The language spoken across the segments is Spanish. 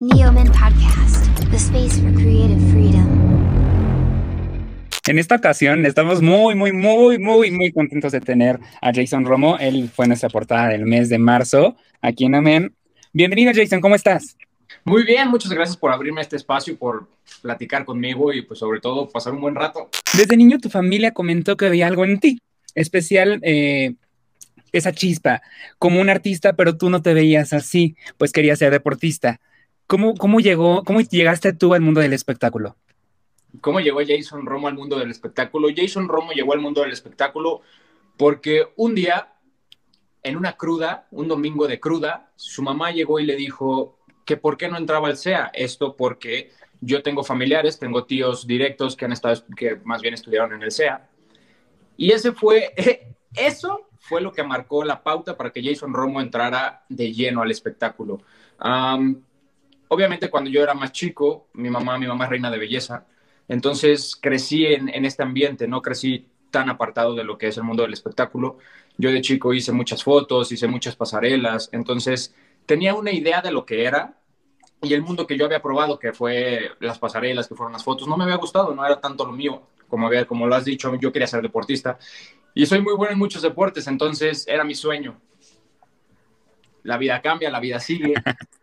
Neoman Podcast, the space for creative freedom. En esta ocasión estamos muy, muy, muy, muy, muy contentos de tener a Jason Romo. Él fue nuestra portada del mes de marzo aquí en Amen. Bienvenido, Jason, ¿cómo estás? Muy bien, muchas gracias por abrirme este espacio, por platicar conmigo y pues sobre todo pasar un buen rato. Desde niño tu familia comentó que había algo en ti, especial eh, esa chispa, como un artista, pero tú no te veías así, pues querías ser deportista. ¿Cómo, cómo llegó, cómo llegaste tú al mundo del espectáculo? ¿Cómo llegó Jason Romo al mundo del espectáculo? Jason Romo llegó al mundo del espectáculo porque un día, en una cruda, un domingo de cruda, su mamá llegó y le dijo que por qué no entraba al SEA. Esto porque yo tengo familiares, tengo tíos directos que han estado, que más bien estudiaron en el SEA. Y ese fue, eso fue lo que marcó la pauta para que Jason Romo entrara de lleno al espectáculo. Obviamente cuando yo era más chico, mi mamá, mi mamá es reina de belleza, entonces crecí en, en, este ambiente, no crecí tan apartado de lo que es el mundo del espectáculo. Yo de chico hice muchas fotos, hice muchas pasarelas, entonces tenía una idea de lo que era y el mundo que yo había probado, que fue las pasarelas, que fueron las fotos, no me había gustado, no era tanto lo mío. Como, había, como lo has dicho, yo quería ser deportista y soy muy bueno en muchos deportes, entonces era mi sueño. La vida cambia, la vida sigue.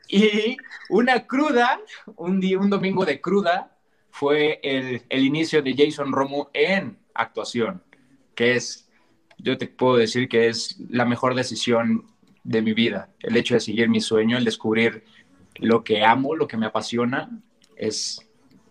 Y una cruda, un, día, un domingo de cruda, fue el, el inicio de Jason Romo en actuación, que es, yo te puedo decir que es la mejor decisión de mi vida. El hecho de seguir mi sueño, el descubrir lo que amo, lo que me apasiona, es,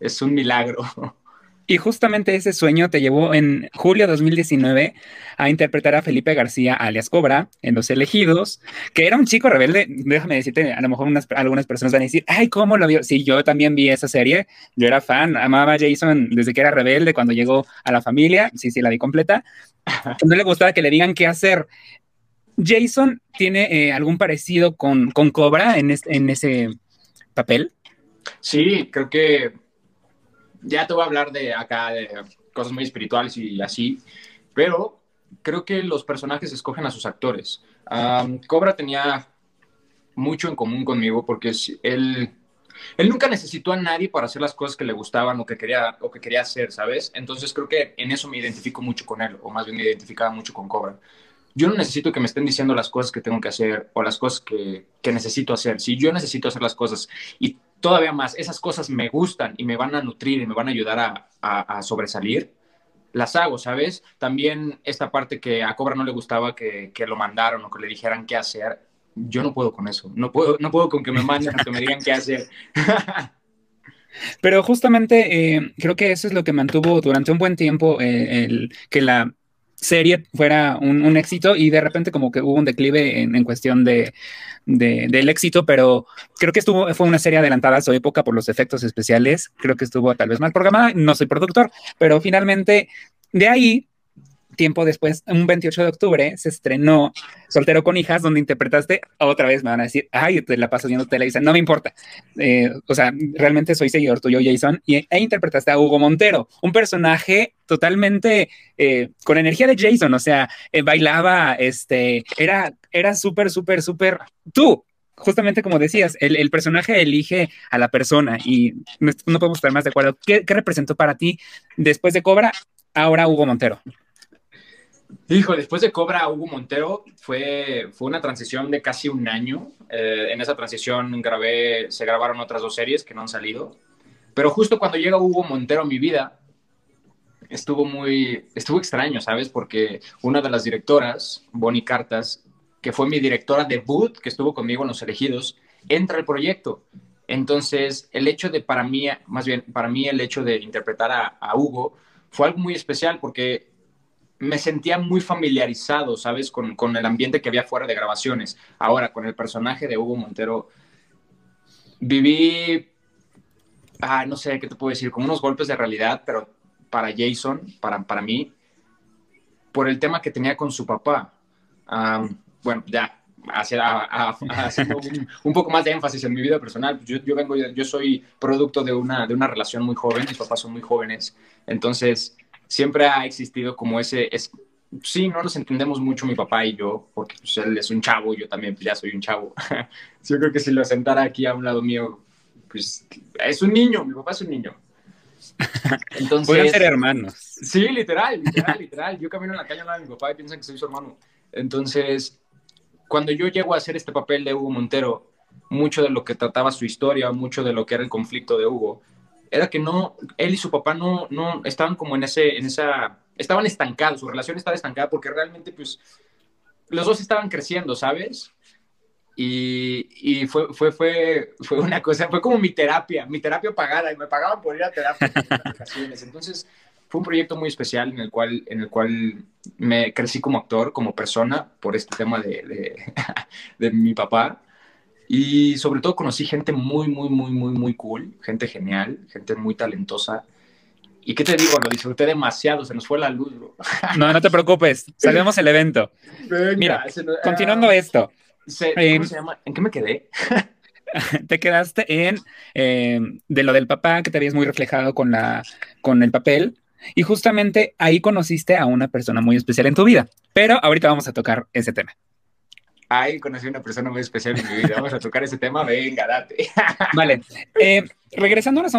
es un milagro. Y justamente ese sueño te llevó en julio de 2019 a interpretar a Felipe García, alias Cobra, en Los Elegidos, que era un chico rebelde. Déjame decirte, a lo mejor unas, algunas personas van a decir, ay, ¿cómo lo vio? Sí, yo también vi esa serie. Yo era fan, amaba a Jason desde que era rebelde, cuando llegó a la familia. Sí, sí, la vi completa. No le gustaba que le digan qué hacer. Jason tiene eh, algún parecido con, con Cobra en, en ese papel. Sí, creo que ya te voy a hablar de acá de cosas muy espirituales y así, pero creo que los personajes escogen a sus actores. Cobra tenía mucho en común conmigo porque él, él nunca necesitó a nadie para hacer las cosas que le gustaban o que quería, o que quería hacer, ¿sabes? Entonces creo que en eso me identifico mucho con él, o más bien me identificaba mucho con Cobra. Yo no necesito que me estén diciendo las cosas que tengo que hacer o las cosas que, que necesito hacer. Si yo necesito hacer las cosas y todavía más, esas cosas me gustan y me van a nutrir y me van a ayudar a, sobresalir, las hago, ¿sabes? También esta parte que a Cobra no le gustaba que, lo mandaron o que le dijeran qué hacer, yo no puedo con eso, no puedo, no puedo con que me manden o que me digan qué hacer. Pero justamente eh, creo que eso es lo que mantuvo durante un buen tiempo eh, el, que la serie fuera un, éxito y de repente como que hubo un declive en, cuestión de, del éxito, pero creo que estuvo, fue una serie adelantada a su época por los efectos especiales, creo que estuvo tal vez mal programada, no soy productor, pero finalmente de ahí tiempo después, un 28 de octubre, se estrenó Soltero con Hijas, donde interpretaste, otra vez me van a decir, ay, te la pasas viendo tele, no me importa. Eh, o sea, realmente soy seguidor tuyo, Jason, y e interpretaste a Hugo Montero, un personaje totalmente eh, con energía de Jason, o sea, eh, bailaba, este, era, era súper, súper, súper tú. Justamente como decías, el, personaje elige a la persona y no, podemos estar más de acuerdo. ¿Qué, ¿Qué representó para ti después de Cobra, ahora Hugo Montero? Hijo, después de Cobra Hugo Montero fue, fue una transición de casi un año. Eh, en esa transición grabé, se grabaron otras dos series que no han salido. Pero justo cuando llega Hugo Montero a mi vida, estuvo muy, estuvo extraño, ¿sabes? Porque una de las directoras, Bonnie Cartas, que fue mi directora debut, que estuvo conmigo en Los Elegidos, entra al proyecto. Entonces, el hecho de, para mí, más bien, para mí el hecho de interpretar a Hugo fue algo muy especial porque me sentía muy familiarizado, ¿sabes? Con, con, el ambiente que había fuera de grabaciones. Ahora, con el personaje de Hugo Montero, viví, ah, no sé qué te puedo decir, como unos golpes de realidad, pero para Jason, para, para mí, por el tema que tenía con su papá. bueno, ya, haciendo un, un, poco más de énfasis en mi vida personal. Yo, yo, vengo, yo soy producto de una, de una relación muy joven, mis papás son muy jóvenes, entonces siempre ha existido como ese, es, sí, no nos entendemos mucho mi papá y yo, porque pues, él es un chavo yo también ya soy un chavo. yo creo que si lo sentara aquí a un lado mío, pues es un niño, mi papá es un niño. Entonces, Pueden ser hermanos. Sí, literal, literal, literal. Yo camino en la calle al lado de mi papá y piensan que soy su hermano. Entonces, cuando yo llego a hacer este papel de Hugo Montero, mucho de lo que trataba su historia, mucho de lo que era el conflicto de Hugo, era que no, él y su papá no, no estaban como en, ese, en esa, estaban estancados, su relación estaba estancada porque realmente pues los dos estaban creciendo, ¿sabes? Y, y, fue, fue, fue, fue una cosa, fue como mi terapia, mi terapia pagada, y me pagaban por ir a terapia. Entonces, fue un proyecto muy especial en el cual, en el cual me crecí como actor, como persona, por este tema de, de, de mi papá. Y sobre todo conocí gente muy, muy, muy, muy, muy cool, gente genial, gente muy talentosa. ¿Y qué te digo? Lo disfruté demasiado, se nos fue la luz, bro. No, no te preocupes, salimos el evento. Mira, continuando ah, esto, eh, ¿Cómo se llama? ¿En qué me quedé? te quedaste en eh, de lo del papá, que te habías muy reflejado con, la, con el papel. Y justamente ahí conociste a una persona muy especial en tu vida. Pero ahorita vamos a tocar ese tema. Ahí conocí a una persona muy especial en mi vida. Vamos a tocar ese tema. Venga, date. vale. Eh, regresándonos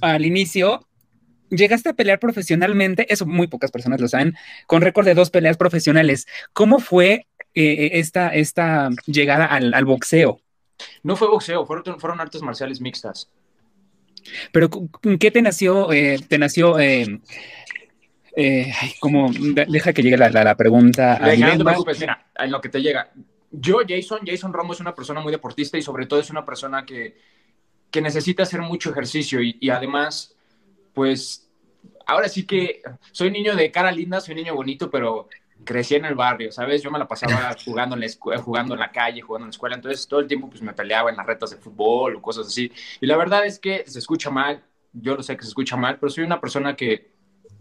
al inicio, llegaste a pelear profesionalmente, eso muy pocas personas lo saben, con récord de dos peleas profesionales. ¿Cómo fue eh, eh, esta, esta llegada al, al, boxeo? No fue boxeo, fueron, fueron artes marciales mixtas. Pero ¿qué te nació? Eh, te nació, como, deja que llegue la, la, pregunta. no te preocupes, mira, en lo que te llega. Yo, Jason, Jason Ramos es una persona muy deportista y sobre todo es una persona que, que necesita hacer mucho ejercicio y, y además, pues, ahora sí que soy niño de cara linda, soy niño bonito, pero crecí en el barrio, ¿sabes? Yo me la pasaba jugando en la, jugando en la calle, jugando en la escuela, entonces todo el tiempo pues me peleaba en las retas de fútbol o cosas así. Y la verdad es que se escucha mal, yo lo sé que se escucha mal, pero soy una persona que,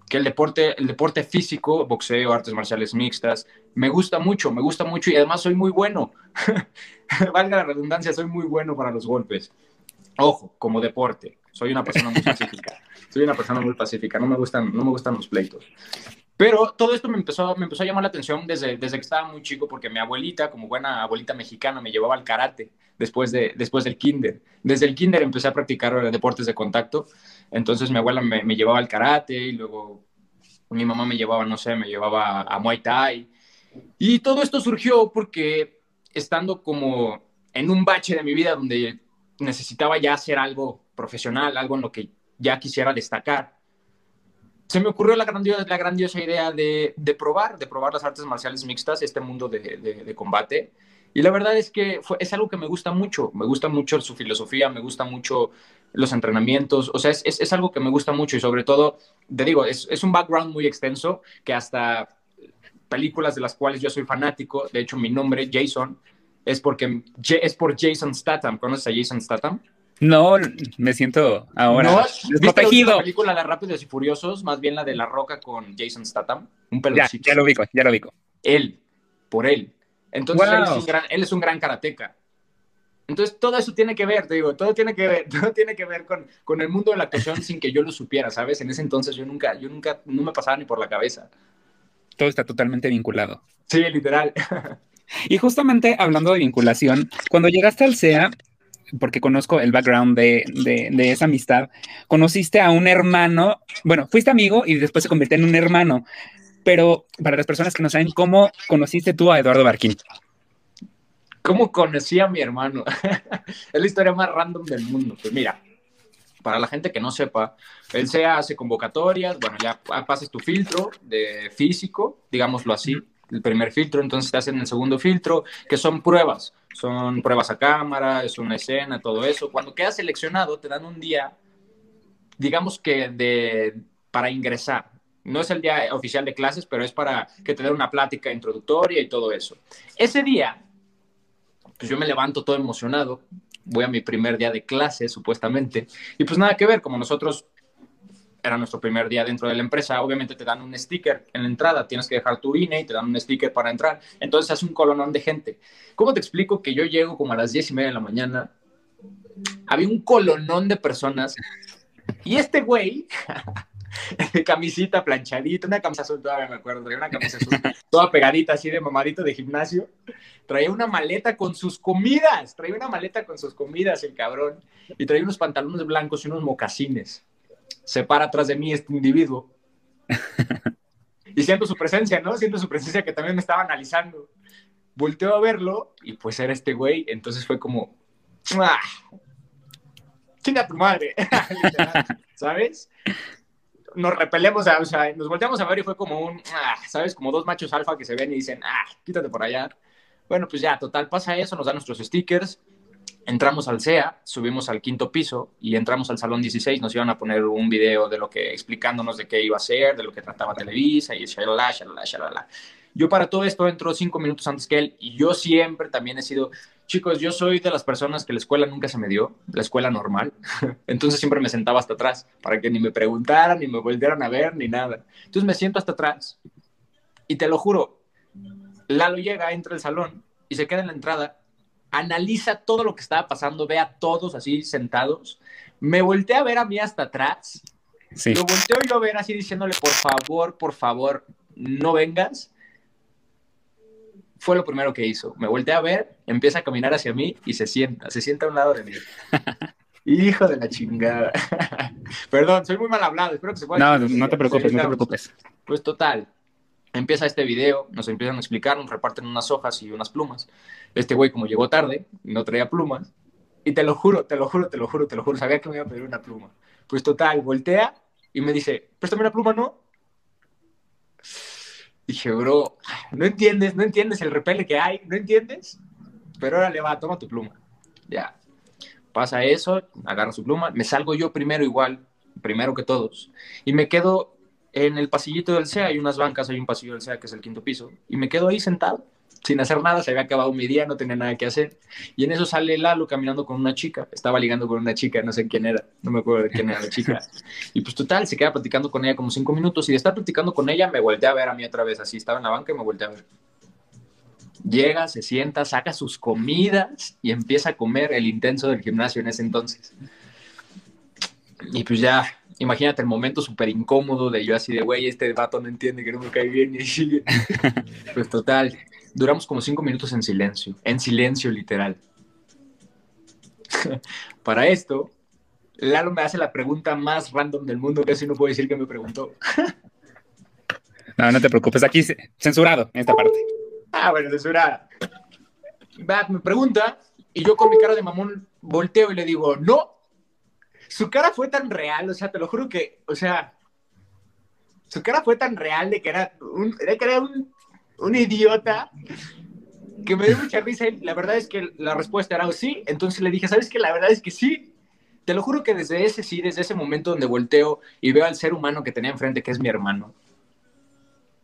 que el, deporte, el deporte físico, boxeo, artes marciales mixtas, me gusta mucho, me gusta mucho y además soy muy bueno. Valga la redundancia, soy muy bueno para los golpes. Ojo, como deporte, soy una persona muy pacífica. Soy una persona muy pacífica, no me gustan, no me gustan los pleitos. Pero todo esto me empezó, me empezó a llamar la atención desde, desde que estaba muy chico, porque mi abuelita, como buena abuelita mexicana, me llevaba al karate después, de, después del kinder. Desde el kinder empecé a practicar deportes de contacto. Entonces mi abuela me, me llevaba al karate y luego mi mamá me llevaba, no sé, me llevaba a Muay Thai. Y todo esto surgió porque estando como en un bache de mi vida donde necesitaba ya hacer algo profesional, algo en lo que ya quisiera destacar se me ocurrió la grandiosa, la grandiosa idea de, de, probar, de probar las artes marciales mixtas, este mundo de, de, combate. Y la verdad es que fue, es algo que me gusta mucho, me gusta mucho su filosofía, me gusta mucho los entrenamientos, o sea, es, es, es algo que me gusta mucho y sobre todo, te digo, es, es, un background muy extenso que hasta películas de las cuales yo soy fanático, de hecho mi nombre, Jason, es, porque, es por Jason Statham, ¿conoces a Jason Statham? No, me siento ahora no, desprotegido. la película de Rápidos y Furiosos? Más bien la de La Roca con Jason Statham. Un pelucito. Ya, ya lo ubico, ya lo ubico. Él, por él. Entonces él, es un gran, él es un gran karateca. Entonces todo eso tiene que ver, te digo, todo tiene que ver, todo tiene que ver con, con el mundo de la actuación sin que yo lo supiera, ¿sabes? En ese entonces yo nunca, yo nunca, no me pasaba ni por la cabeza. Todo está totalmente vinculado. Sí, literal. Y justamente hablando de vinculación, cuando llegaste al CEA, porque conozco el background de, de, esa amistad, conociste a un hermano, bueno, fuiste amigo y después se convirtió en un hermano, pero para las personas que no saben, ¿cómo conociste tú a Eduardo Barquín? ¿Cómo conocí a mi hermano? es la historia más random del mundo. Pues mira, para la gente que no sepa, él se hace convocatorias, bueno, ya pasas tu filtro de físico, digámoslo así, el primer filtro, entonces te hacen el segundo filtro, que son pruebas, son pruebas a cámara, es una escena, todo eso. Cuando quedas seleccionado, te dan un día, digamos que de, para ingresar. No es el día oficial de clases, pero es para que te den una plática introductoria y todo eso. Ese día, pues yo me levanto todo emocionado, voy a mi primer día de clase, supuestamente, y pues nada que ver, como nosotros era nuestro primer día dentro de la empresa, obviamente te dan un sticker en la entrada, tienes que dejar tu INE y te dan un sticker para entrar, entonces hace un colonón de gente. ¿Cómo te explico que yo llego como a las diez y media de la mañana? Había un colonón de personas y este güey camisita planchadita, una camisa azul todavía me acuerdo, traía una camisa azul toda pegadita así de mamadito de gimnasio, traía una maleta con sus comidas, traía una maleta con sus comidas el cabrón, y traía unos pantalones blancos y unos mocasines. Se para atrás de mí este individuo. Y siento su presencia, ¿no? Siento su presencia que también me estaba analizando. Volteo a verlo y pues era este güey, entonces fue como, ¡Ah! chinga tu madre, ¿sabes? Nos repelemos, o sea, nos volteamos a ver y fue como un, ¡Ah! ¿sabes? Como dos machos alfa que se ven y dicen, ah, quítate por allá. Bueno, pues ya, total, pasa eso, nos dan nuestros stickers, entramos al CEA, subimos al quinto piso y entramos al salón 16, nos iban a poner un video de lo que, explicándonos de qué iba a ser, de lo que trataba Televisa y shalala, shalala, shalala. Yo para todo esto entro cinco minutos antes que él y yo siempre también he sido, chicos, yo soy de las personas que la escuela nunca se me dio, la escuela normal, entonces siempre me sentaba hasta atrás para que ni me preguntaran, ni me volvieran a ver, ni nada. Entonces me siento hasta atrás y te lo juro, Lalo llega, entra al salón y se queda en la entrada, analiza todo lo que estaba pasando, ve a todos así sentados, me volteé a ver a mí hasta atrás, Sí. lo volteo yo a ver así diciéndole, por favor, por favor, no vengas. Fue lo primero que hizo. Me volteé a ver, empieza a caminar hacia mí y se sienta, se sienta a un lado de mí. Hijo de la chingada. Perdón, soy muy mal hablado, espero que se pueda. No, no te preocupes, no te preocupes. Pues total, empieza este video, nos empiezan a explicar, nos reparten unas hojas y unas plumas. Este güey, como llegó tarde, no traía plumas. Y te lo juro, te lo juro, te lo juro, te lo juro, sabía que me iba a pedir una pluma. Pues total, voltea y me dice, préstame una pluma, ¿no? Dije, bro, no entiendes, no entiendes el repele que hay, no entiendes. Pero ahora le va, toma tu pluma. Ya. Pasa eso, agarro su pluma, me salgo yo primero igual, primero que todos. Y me quedo en el pasillito del CEA, hay unas bancas, hay un pasillo del CEA que es el quinto piso. Y me quedo ahí sentado, sin hacer nada, se había acabado mi día, no tenía nada que hacer. Y en eso sale Lalo caminando con una chica, estaba ligando con una chica, no sé quién era, no me acuerdo de quién era la chica. Y pues total, se queda platicando con ella como cinco minutos y de estar platicando con ella me volteé a ver a mí otra vez, así estaba en la banca y me volteé a ver. Llega, se sienta, saca sus comidas y empieza a comer el intenso del gimnasio en ese entonces. Y pues ya, imagínate el momento súper incómodo de yo así de, güey, este vato no entiende que no me cae bien y. Pues total, duramos como cinco minutos en silencio, en silencio literal. Para esto, Lalo me hace la pregunta más random del mundo, casi no puedo decir que me preguntó. No, no te preocupes, aquí ce- censurado en esta parte. Ah, bueno, censurada. Va, me pregunta y yo con mi cara de mamón volteo y le digo, no. Su cara fue tan real, o sea, te lo juro que, o sea, su cara fue tan real de que era un, de que era un, un idiota que me dio mucha risa y la verdad es que la respuesta era sí. Entonces le dije, ¿sabes qué? La verdad es que sí. Te lo juro que desde ese sí, desde ese momento donde volteo y veo al ser humano que tenía enfrente, que es mi hermano,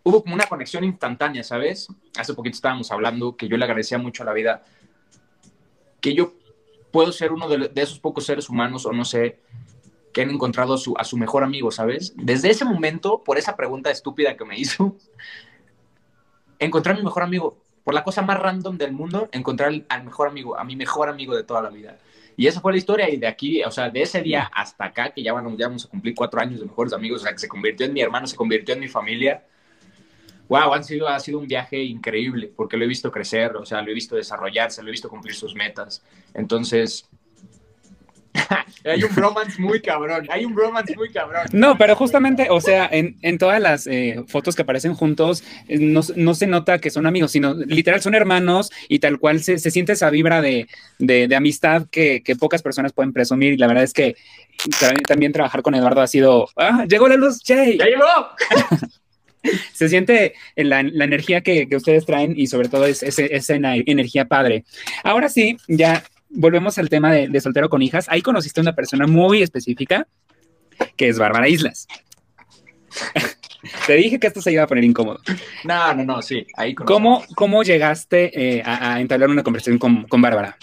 hubo como una conexión instantánea, ¿sabes? Hace poquito estábamos hablando que yo le agradecía mucho a la vida que yo puedo ser uno de, esos pocos seres humanos, o no sé, que han encontrado a su mejor amigo, ¿sabes? Desde ese momento, por esa pregunta estúpida que me hizo, encontré a mi mejor amigo. Por la cosa más random del mundo, encontrar al, mejor amigo, a mi mejor amigo de toda la vida. Y esa fue la historia, y de aquí, o sea, de ese día hasta acá, que ya, van, ya vamos a cumplir cuatro años de mejores amigos, o sea, que se convirtió en mi hermano, se convirtió en mi familia. Wow, han sido, ha sido un viaje increíble, porque lo he visto crecer, o sea, lo he visto desarrollarse, lo he visto cumplir sus metas. Entonces, hay un bromance muy cabrón, hay un bromance muy cabrón. No, pero justamente, o sea, en, en todas las eh, fotos que aparecen juntos, eh, no, no se nota que son amigos, sino literal son hermanos y tal cual se, se siente esa vibra de, de, de amistad que, que, pocas personas pueden presumir. Y la verdad es que también, trabajar con Eduardo ha sido. ¡Ah! ¡Llegó la luz, Jay! ¡Ya llegó! se siente la, la energía que, que, ustedes traen y sobre todo es, es, esa energía padre. Ahora sí, ya volvemos al tema de, de, soltero con hijas. Ahí conociste a una persona muy específica que es Bárbara Islas. Te dije que esto se iba a poner incómodo. No, no, no, sí. Ahí ¿Cómo, ¿Cómo llegaste eh, a, a, entablar una conversación con, con Bárbara?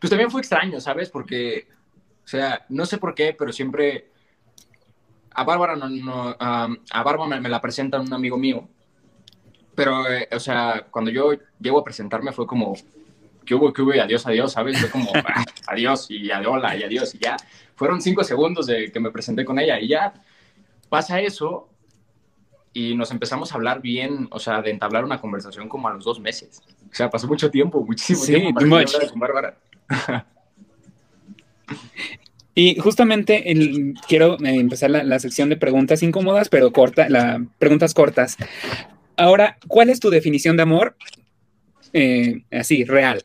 Pues también fue extraño, ¿sabes? Porque, o sea, no sé por qué, pero siempre a Bárbara, no, no, um, a Bárbara me, me, la presenta un amigo mío, pero, eh, o sea, cuando yo llego a presentarme fue como, que hubo, que hubo, y adiós, adiós, ¿sabes? Fue como, ah, adiós, y hola, y adiós, y ya. Fueron cinco segundos de que me presenté con ella, y ya. pasa eso y nos empezamos a hablar bien, o sea, de entablar una conversación como a los dos meses. O sea, pasó mucho tiempo, muchísimo Sí, tiempo. para hablara con Bárbara. Y justamente el- quiero eh, empezar la, la sección de preguntas incómodas, pero corta, la, preguntas cortas. Ahora, ¿cuál es tu definición de amor? Eh, así, real.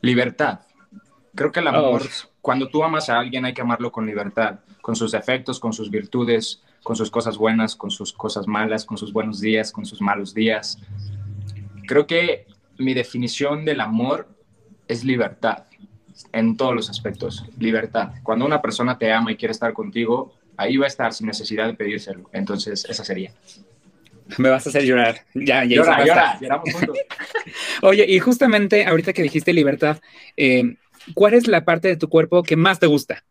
Libertad. Creo que el amor, Oh. cuando tú amas a alguien hay que amarlo con libertad, con sus defectos, con sus virtudes, con sus cosas buenas, con sus cosas malas, con sus buenos días, con sus malos días. Creo que mi definición del amor es libertad en todos los aspectos. Libertad. Cuando una persona te ama y quiere estar contigo, ahí va a estar sin necesidad de pedírselo. Entonces, esa sería. Me vas a hacer llorar. Ya, ya. Llora, llora, lloramos juntos. Oye, y justamente ahorita que dijiste libertad, eh, ¿cuál es la parte de tu cuerpo que más te gusta?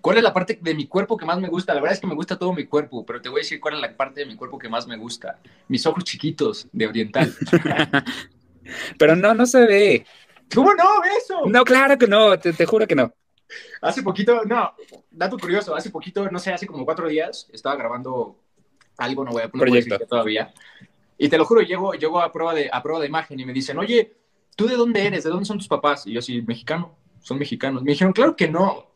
¿Cuál es la parte de mi cuerpo que más me gusta? La verdad es que me gusta todo mi cuerpo, pero te voy a decir cuál es la parte de mi cuerpo que más me gusta. Mis ojos chiquitos de oriental. Pero no, no se ve. ¿Cómo no? Eso. No, claro que no, te, te juro que no. Hace poquito, no, dato curioso, hace poquito, no sé, hace como cuatro días, estaba grabando algo, no voy a no voy a decir Proyecto. qué todavía. Y te lo juro, llego, llego a, prueba de, a prueba de imagen y me dicen, oye, ¿tú de dónde eres? ¿De dónde son tus papás? Y yo así, mexicano, son mexicanos. Me dijeron, claro que no.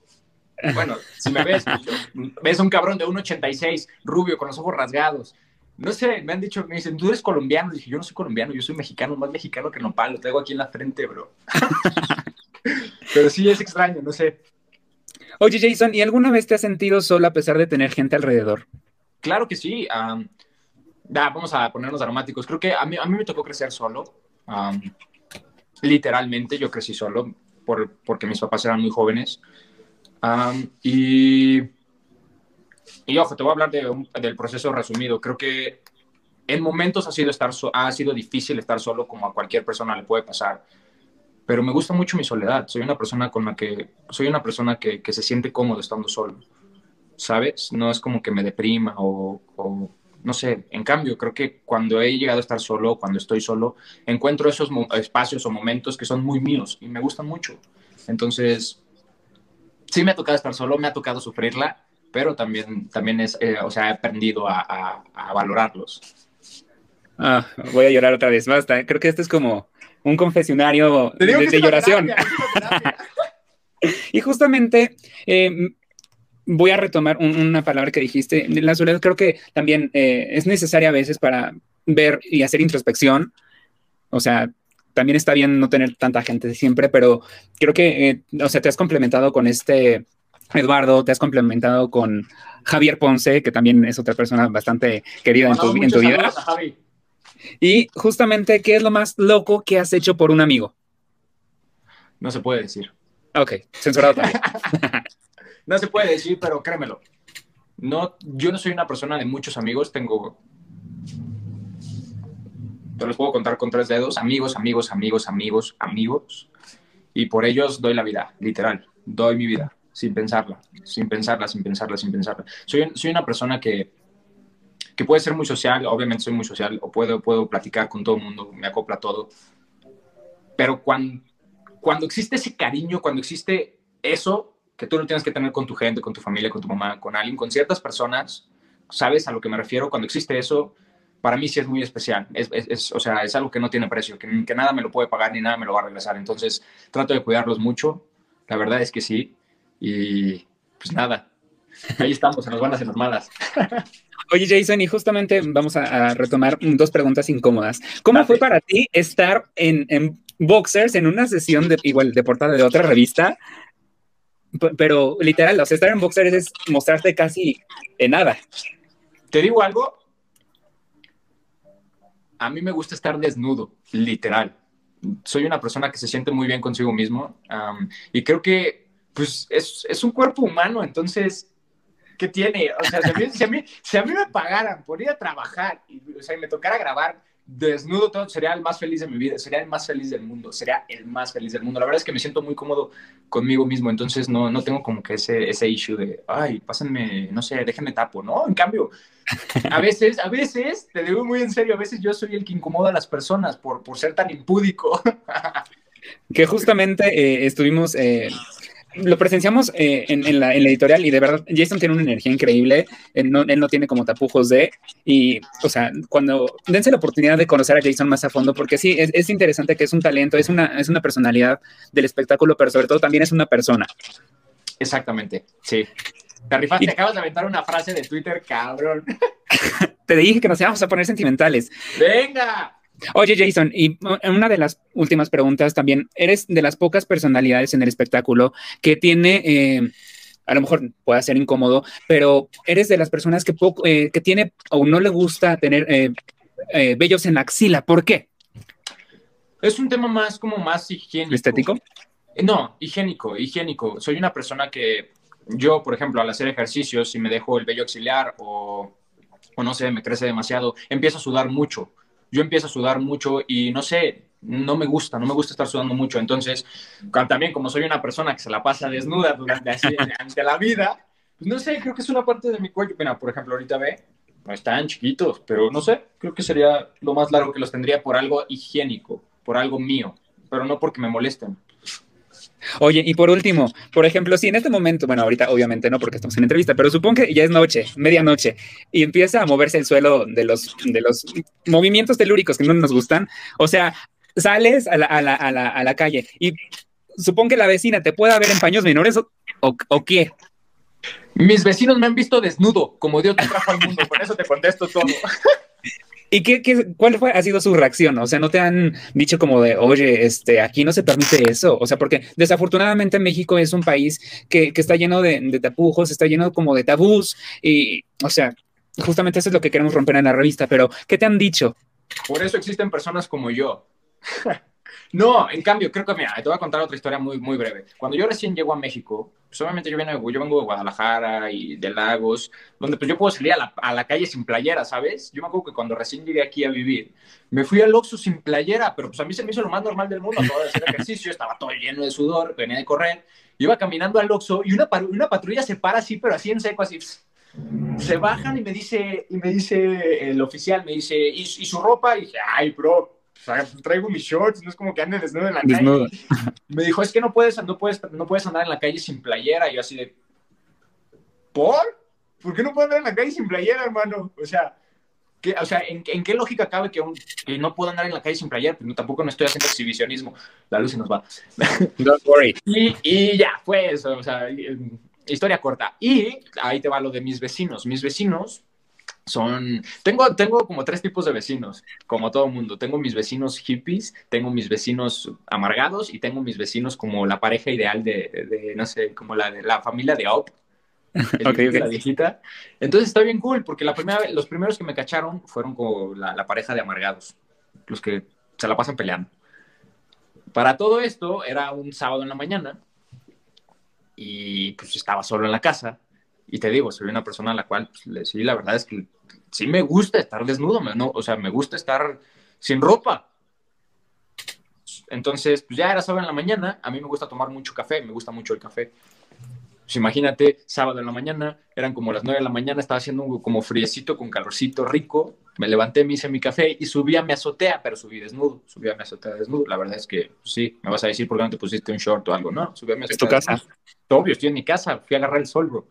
Bueno, si me ves, pues, ves a un cabrón de 1,86, rubio, con los ojos rasgados. No sé, me han dicho, me dicen, tú eres colombiano. Y dije, yo no soy colombiano, yo soy mexicano, más mexicano que nopal, lo traigo aquí en la frente, bro. Pero sí es extraño, no sé. Oye, Jason, ¿y alguna vez te has sentido solo a pesar de tener gente alrededor? Claro que sí. am, da, vamos a ponernos dramáticos. Creo que a mí, a mí me tocó crecer solo. am, literalmente yo crecí solo por, porque mis papás eran muy jóvenes. Am, y, y ojo, te voy a hablar de un- del proceso resumido. Creo que en momentos ha sido, estar so- ha sido difícil estar solo como a cualquier persona le puede pasar. Pero me gusta mucho mi soledad. Soy una persona con la que soy una persona que, que se siente cómodo estando solo. ¿Sabes? No es como que me deprima o, o, no sé. En cambio, creo que cuando he llegado a estar solo, cuando estoy solo, encuentro esos espacios o momentos que son muy míos y me gustan mucho. Entonces, sí me ha tocado estar solo, me ha tocado sufrirla, pero también, también es, eh, o sea, he aprendido a, a- a valorarlos. Ah, voy a llorar otra vez, basta. Creo que este es como un confesionario de, de lloración. terapia, terapia. Y justamente eh, voy a retomar un- una palabra que dijiste. La soledad creo que también eh, es necesaria a veces para ver y hacer introspección. O sea, también está bien no tener tanta gente siempre, pero creo que, eh, o sea, te has complementado con este Eduardo, te has complementado con Javier Ponce, que también es otra persona bastante querida en tu, en vida. Javi. Y justamente, ¿qué es lo más loco que has hecho por un amigo? No se puede decir. Ok, censurado también. No se puede decir, pero créemelo. No, yo no soy una persona de muchos amigos, tengo. Te los puedo contar con tres dedos. Amigos, amigos, amigos, amigos, amigos. Y por ellos doy la vida, literal. Doy mi vida, sin pensarla, sin pensarla, sin pensarla, sin pensarla. Soy, soy una persona que, que puede ser muy social, obviamente soy muy social, o puedo, puedo platicar con todo el mundo, me acopla todo. Pero cuando, cuando existe ese cariño, cuando existe eso, que tú lo tienes que tener con tu gente, con tu familia, con tu mamá, con alguien, con ciertas personas, ¿sabes a lo que me refiero? Cuando existe eso, para mí sí es muy especial. Es, es- es- o sea, es algo que no tiene precio, que, que nada me lo puede pagar ni nada me lo va a regresar. Entonces, trato de cuidarlos mucho. La verdad es que sí. Y pues nada, ahí estamos, en las buenas y en las malas. Oye, Jason, y justamente vamos a, a retomar dos preguntas incómodas. ¿Cómo fue para ti estar en, en Boxers en una sesión de igual de portada de otra revista? Pero literal, o sea, estar en Boxers es mostrarte casi en nada. Te digo algo. A mí me gusta estar desnudo, literal. Soy una persona que se siente muy bien consigo mismo am, y creo que pues es, es un cuerpo humano, entonces, ¿qué tiene? O sea, si a mí, si a mí, si a mí me pagaran por ir a trabajar y, o sea, y me tocara grabar desnudo todo, sería el más feliz de mi vida, sería el más feliz del mundo, sería el más feliz del mundo. La verdad es que me siento muy cómodo conmigo mismo, entonces no, no tengo como que ese, ese issue de, ay, pásenme, no sé, déjenme tapo, ¿no? En cambio, a veces, a veces, te digo muy en serio, a veces yo soy el que incomoda a las personas por, por ser tan impúdico. Que justamente eh, estuvimos eh, lo presenciamos eh, en, la, editorial y de verdad Jason tiene una energía increíble, él no, él no, tiene como tapujos de, y o sea, cuando dense la oportunidad de conocer a Jason más a fondo, porque sí, es, es interesante que es un talento, es una, es una personalidad del espectáculo, pero sobre todo también es una persona. Exactamente, sí. Te rifaste, acabas de aventar una frase de Twitter, cabrón. Te dije que nos íbamos a poner sentimentales. ¡Venga! Oye, Jason, y una de las últimas preguntas también, eres de las pocas personalidades en el espectáculo que tiene, eh, a lo mejor puede ser incómodo, pero eres de las personas que, poco, eh, que tiene o no le gusta tener eh, vellos en la axila. ¿Por qué? Es un tema más como más higiénico. ¿Estético? No, higiénico, higiénico. Soy una persona que yo, por ejemplo, al hacer ejercicios, si me dejo el vello auxiliar o, o no sé, me crece demasiado, empiezo a sudar mucho yo empiezo a sudar mucho y no sé, no me gusta, no me gusta estar sudando mucho. Entonces, también como soy una persona que se la pasa desnuda durante así, la vida, pues no sé, creo que es una parte de mi cuello. Mira, por ejemplo, ahorita ve, no están chiquitos, pero no sé, creo que sería lo más largo que los tendría por algo higiénico, por algo mío, pero no porque me molesten. Oye, y por último, por ejemplo, si en este momento, bueno, ahorita obviamente no porque estamos en entrevista, pero supongo que ya es noche, medianoche, y empieza a moverse el suelo de los, de los movimientos telúricos que no nos gustan, o sea, sales a la, a la, a la, a la calle y supongo que la vecina te pueda ver en paños menores o, o, qué. Mis vecinos me han visto desnudo, como Dios te trajo al mundo, por eso te contesto todo. ¿Y qué, qué, cuál fue, ha sido su reacción? O sea, ¿no te han dicho como de, oye, este, aquí no se permite eso? O sea, porque desafortunadamente México es un país que, que está lleno de, de, tapujos, está lleno como de tabús y, o sea, justamente eso es lo que queremos romper en la revista, pero ¿qué te han dicho? Por eso existen personas como yo. No, en cambio, creo que, mira, te voy a contar otra historia muy, muy breve. Cuando yo recién llego a México, pues obviamente yo, vengo, de Guadalajara y de Lagos, donde pues yo puedo salir a la, calle sin playera, ¿sabes? Yo me acuerdo que cuando recién llegué aquí a vivir, me fui al Oxxo sin playera, pero pues a mí se me hizo lo más normal del mundo, ejercicio, estaba todo lleno de sudor, venía de correr, iba caminando al Oxxo y una, una patrulla se para así, pero así en seco, así se bajan y me dice, y me dice el oficial, me dice, ¿y, y su ropa? Y dije, ay, bro, traigo mis shorts, no es como que ande desnudo en la calle. Me dijo, es que no puedes, no, puedes, no puedes andar en la calle sin playera. Y yo así de, ¿por? ¿Por qué no puedo andar en la calle sin playera, hermano? O sea, ¿qué, o sea ¿en, qué lógica cabe que, que, no puedo andar en la calle sin playera? Pues tampoco no estoy haciendo exhibicionismo. La luz se nos va. Don't worry. Y, y ya, fue eso. O sea, historia corta. Y ahí te va lo de mis vecinos. Mis vecinos son, tengo, tengo como tres tipos de vecinos, como todo mundo. Tengo mis vecinos hippies, tengo mis vecinos amargados y tengo mis vecinos como la pareja ideal de, de no sé, como la de la familia de Op. okay, La viejita. Entonces está bien cool, porque la primera, los primeros que me cacharon fueron como la, la pareja de amargados, los que se la pasan peleando. Para todo esto era un sábado en la mañana y pues estaba solo en la casa y te digo, soy una persona a la cual, pues, sí, la verdad es que sí me gusta estar desnudo, ¿no? o sea, me gusta estar sin ropa. Entonces, pues ya era sábado en la mañana, a mí me gusta tomar mucho café, me gusta mucho el café. Pues imagínate, sábado en la mañana, eran como las nueve de la mañana, estaba haciendo un, como friecito con calorcito rico, me levanté, me hice mi café y subí a mi azotea, pero subí desnudo, subí a mi azotea desnudo. La verdad es que pues sí, me vas a decir por qué no te pusiste un short o algo, ¿no? Subí a mi azotea. ¿Es tu casa? Obvio, estoy en mi casa, fui a agarrar el sol, bro.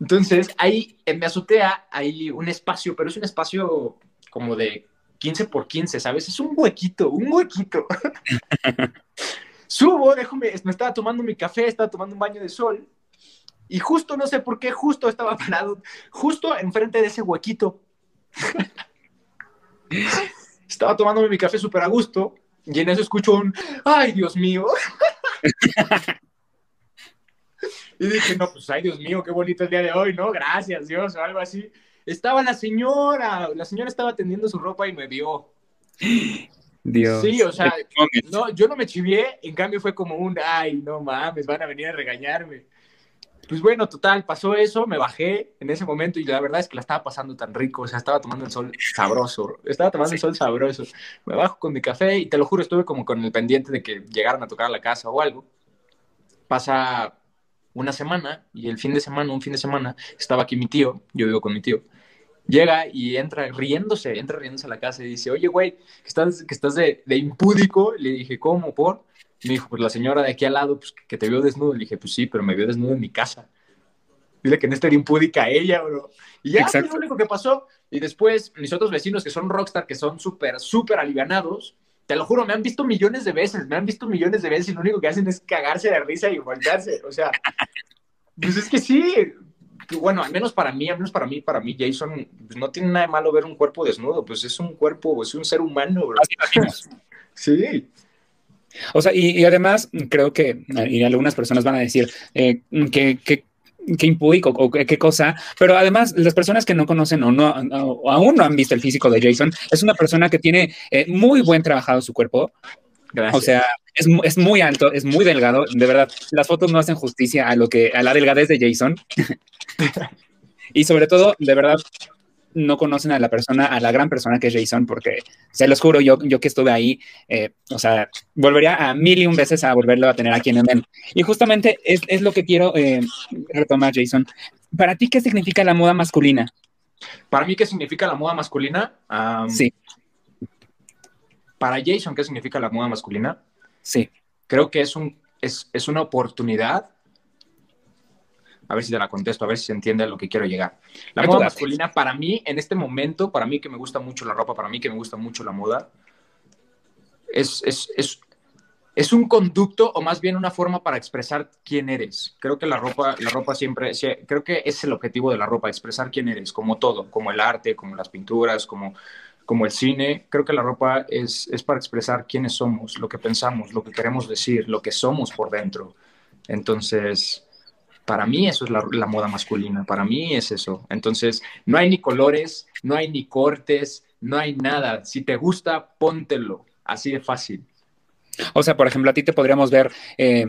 Entonces, ahí en mi azotea hay un espacio, pero es un espacio como de 15 por 15, ¿sabes? Es un huequito, un huequito. Subo, dejo, me, estaba tomando mi café, estaba tomando un baño de sol, y justo, no sé por qué, justo estaba parado, justo enfrente de ese huequito. estaba tomando mi café súper a gusto, y en eso escucho un, ay, Dios mío. Y dije, no, pues, ay, Dios mío, qué bonito el día de hoy, ¿no? Gracias, Dios, o algo así. Estaba la señora, la señora estaba tendiendo su ropa y me vio. Dios. Sí, o sea, no, yo no me chivié, en cambio fue como un, ay, no mames, van a venir a regañarme. Pues bueno, total, pasó eso, me bajé en ese momento y la verdad es que la estaba pasando tan rico, o sea, estaba tomando el sol sabroso, estaba tomando el sol sabroso. Me bajo con mi café y te lo juro, estuve como con el pendiente de que llegaran a tocar a la casa o algo. Pasa una semana y el fin de semana, un fin de semana, estaba aquí mi tío, yo vivo con mi tío, llega y entra riéndose, entra riéndose a la casa y dice, oye, güey, que estás, que estás de, de impúdico. Le dije, ¿cómo? ¿Por? Me dijo, pues la señora de aquí al lado, pues que te vio desnudo. Le dije, pues sí, pero me vio desnudo en mi casa. Dile que no estaría impúdica ella, bro. Y ya, es lo único que pasó. Y después, mis otros vecinos que son rockstar, que son súper, súper alivianados, te lo juro, me han visto millones de veces, me han visto millones de veces y lo único que hacen es cagarse de risa y voltearse. O sea, pues es que sí. Bueno, al menos para mí, al menos para mí, para mí, Jason, pues no tiene nada de malo ver un cuerpo desnudo, pues es un cuerpo, es un ser humano, bro. sí. O sea, y, además creo que, y algunas personas van a decir eh, que, que qué impúdico o qué cosa, pero además las personas que no conocen o no aún no han visto el físico de Jason, es una persona que tiene eh, muy buen trabajado su cuerpo. O sea, es, es, muy alto, es muy delgado, de verdad, las fotos no hacen justicia a lo que a la delgadez de Jason. y sobre todo, de verdad, no conocen a la persona, a la gran persona que es Jason, porque se los juro, yo, yo que estuve ahí, eh, o sea, volvería a mil y un veces a volverlo a tener aquí en el Y justamente es, es lo que quiero eh, retomar, Jason. ¿Para ti qué significa la moda masculina? Para mí, ¿qué significa la moda masculina? sí. Para Jason, ¿qué significa la moda masculina? Sí. Creo que es, un, es, es una oportunidad a ver si te la contesto, a ver si se entiende a lo que quiero llegar. La moda masculina, para mí, en este momento, para mí que me gusta mucho la ropa, para mí que me gusta mucho la moda, es, es, es, es un conducto o más bien una forma para expresar quién eres. Creo que la ropa, la ropa siempre, creo que es el objetivo de la ropa, expresar quién eres, como todo, como el arte, como las pinturas, como, como el cine. Creo que la ropa es, es para expresar quiénes somos, lo que pensamos, lo que queremos decir, lo que somos por dentro. Entonces, para mí eso es la, moda masculina, para mí es eso. Entonces, no hay ni colores, no hay ni cortes, no hay nada. Si te gusta, póntelo, así de fácil. O sea, por ejemplo, a ti te podríamos ver eh,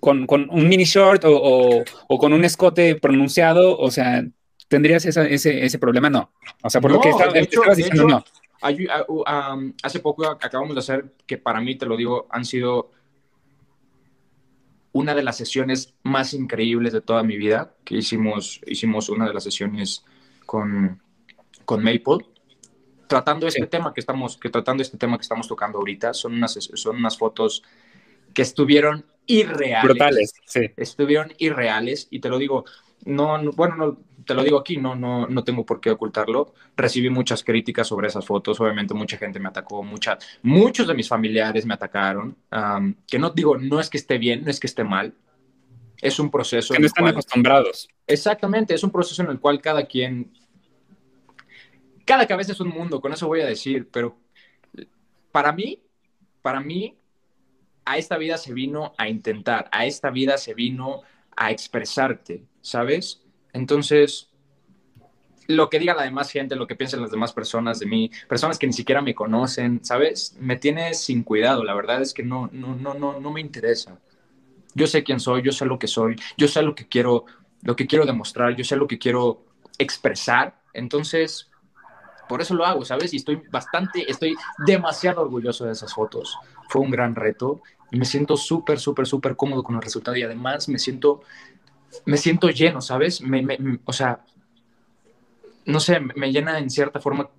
con, un mini short o, con un escote pronunciado, o sea, ¿tendrías ese, problema? No. O sea, por lo que estabas diciendo, no. Um, hace poco acabamos de hacer, que para mí, te lo digo, han sido una de las sesiones más increíbles de toda mi vida, que hicimos, hicimos una de las sesiones con, con Maple, tratando este tema que estamos, que tratando este tema que estamos tocando ahorita, son unas, son unas fotos que estuvieron irreales. Brutales, sí. Estuvieron irreales, y te lo digo, no, bueno, no, te lo digo aquí, no, no, no tengo por qué ocultarlo. Recibí muchas críticas sobre esas fotos, obviamente mucha gente me atacó, mucha, muchos de mis familiares me atacaron, que no digo, no es que esté bien, no es que esté mal, es un proceso. Que no están acostumbrados. Exactamente, es un proceso en el cual cada quien, cada cabeza es un mundo, con eso voy a decir, pero para mí, para mí, a esta vida se vino a intentar, a esta vida se vino a expresarte, ¿sabes? Entonces, lo que diga la demás gente, lo que piensen las demás personas de mí, personas que ni siquiera me conocen, ¿sabes? Me tiene sin cuidado, la verdad es que no, no, no, no, no me interesa. Yo sé quién soy, yo sé lo que soy, yo sé lo que quiero, lo que quiero demostrar, yo sé lo que quiero expresar, entonces, por eso lo hago, ¿sabes? Y estoy bastante, estoy demasiado orgulloso de esas fotos. Fue un gran reto y me siento súper, súper, súper cómodo con el resultado y además me siento me siento lleno, ¿sabes? o sea, no sé, me llena en cierta forma,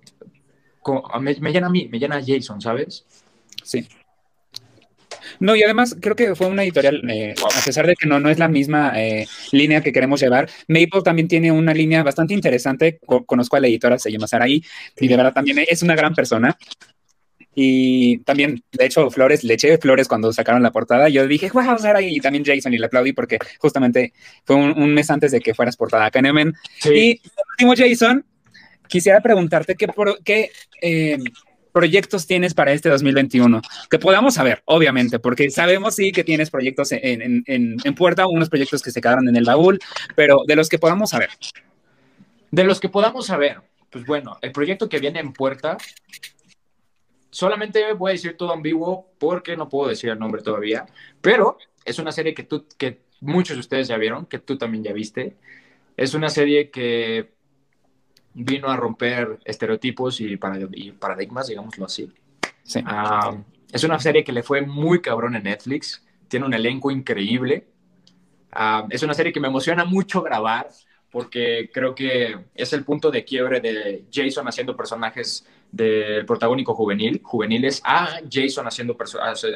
me, llena a mí, me llena a Jason, ¿sabes? Sí. No, y además creo que fue una editorial, eh, a pesar de que no, no es la misma eh, línea que queremos llevar, Maple también tiene una línea bastante interesante, conozco a la editora, se llama y de verdad también es una gran persona, y también, de hecho, Flores, le eché Flores cuando sacaron la portada. Yo dije, wow, Sara, y también Jason, y le aplaudí porque justamente fue un, mes antes de que fueras portada acá en Emen. Y último, Jason, quisiera preguntarte qué, qué eh, proyectos tienes para este 2021. Que podamos saber, obviamente, porque sabemos sí que tienes proyectos en, en, en, en puerta, unos proyectos que se quedaron en el baúl, pero de los que podamos saber. De los que podamos saber, pues bueno, el proyecto que viene en puerta solamente voy a decir todo ambiguo porque no puedo decir el nombre todavía, pero es una serie que, tú, que muchos de ustedes ya vieron, que tú también ya viste. Es una serie que vino a romper estereotipos y, paradigmas, digámoslo así. Ah, es una serie que le fue muy cabrón en Netflix, tiene un elenco increíble. Ah, es una serie que me emociona mucho grabar porque creo que es el punto de quiebre de Jason haciendo personajes del protagónico juvenil, juveniles a Jason haciendo,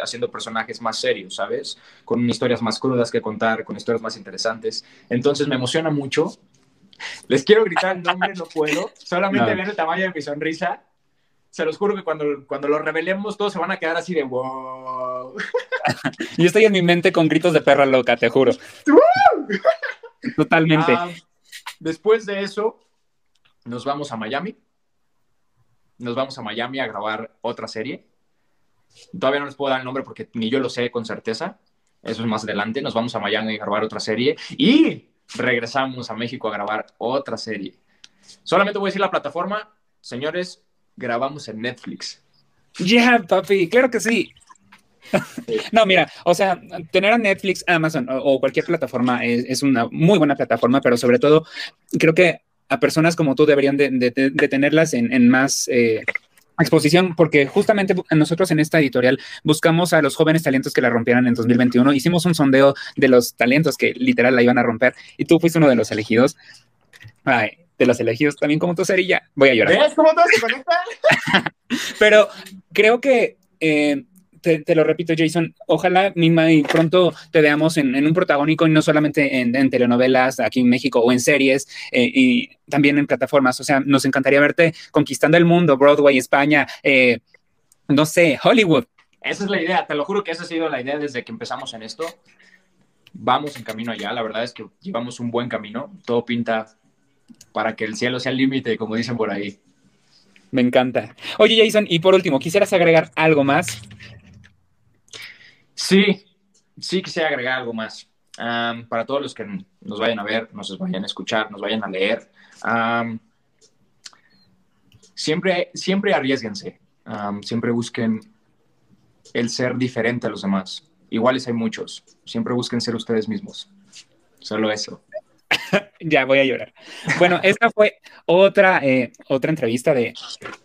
haciendo personajes más serios, ¿sabes? Con historias más crudas que contar, con historias más interesantes. Entonces me emociona mucho. Les quiero gritar el nombre, no puedo. Solamente no. el tamaño de mi sonrisa. Se los juro que cuando, cuando lo revelemos todos se van a quedar así de wow. Yo estoy en mi mente con gritos de perra loca, te juro. Totalmente. Ah, después de eso, nos vamos a Miami nos vamos a Miami a grabar otra serie. Todavía no les puedo dar el nombre porque ni yo lo sé con certeza. Eso es más adelante. Nos vamos a Miami a grabar otra serie y regresamos a México a grabar otra serie. Solamente voy a decir la plataforma. Señores, grabamos en Netflix. Yeah, papi, claro que sí. No, mira, o sea, tener a Netflix, Amazon o, cualquier plataforma es, es, una muy buena plataforma, pero sobre todo creo que a personas como tú deberían de, tenerlas en, más eh, exposición, porque justamente nosotros en esta editorial buscamos a los jóvenes talentos que la rompieran en 2021. Hicimos un sondeo de los talentos que literal la iban a romper y tú fuiste uno de los elegidos. Ay, de los elegidos, también como tú, Cerilla. Voy a llorar. ¿Ves cómo todo se conecta? Pero creo que eh, te, lo repito, Jason, ojalá misma y pronto te veamos en, un protagónico y no solamente en, telenovelas aquí en México o en series eh, y también en plataformas. O sea, nos encantaría verte conquistando el mundo, Broadway, España, eh, no sé, Hollywood. Esa es la idea, te lo juro que esa ha sido la idea desde que empezamos en esto. Vamos en camino allá, la verdad es que llevamos un buen camino, todo pinta para que el cielo sea el límite, como dicen por ahí. Me encanta. Oye, Jason, y por último, ¿quisieras agregar algo más? Sí, sí quisiera agregar algo más. para todos los que nos vayan a ver, nos vayan a escuchar, nos vayan a leer, siempre, siempre arriesguense, siempre busquen el ser diferente a los demás. Iguales hay muchos, siempre busquen ser ustedes mismos. Solo eso. ya voy a llorar. Bueno, esta fue otra, eh, otra entrevista de,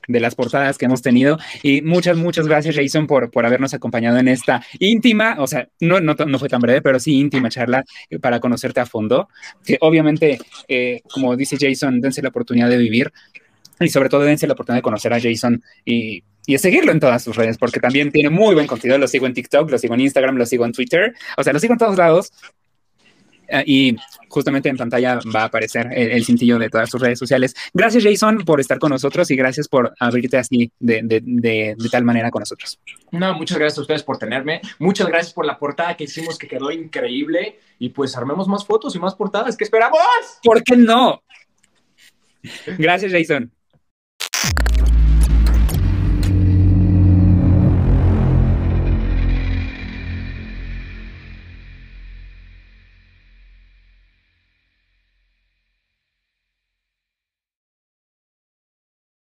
de, las portadas que hemos tenido y muchas, muchas gracias Jason por, por habernos acompañado en esta íntima, o sea, no, no, no fue tan breve, pero sí íntima charla para conocerte a fondo. Que obviamente, eh, como dice Jason, dense la oportunidad de vivir y sobre todo dense la oportunidad de conocer a Jason y y seguirlo en todas sus redes, porque también tiene muy buen contenido. Lo sigo en TikTok, lo sigo en Instagram, lo sigo en Twitter. O sea, lo sigo en todos lados. Ah, y justamente en pantalla va a aparecer el, cintillo de todas sus redes sociales. Gracias, Jason, por estar con nosotros y gracias por abrirte así de, de, de, de, tal manera con nosotros. No, muchas gracias a ustedes por tenerme. Muchas gracias por la portada que hicimos, que quedó increíble. Y pues armemos más fotos y más portadas. ¿Qué esperamos? ¿Por qué no? Gracias, Jason.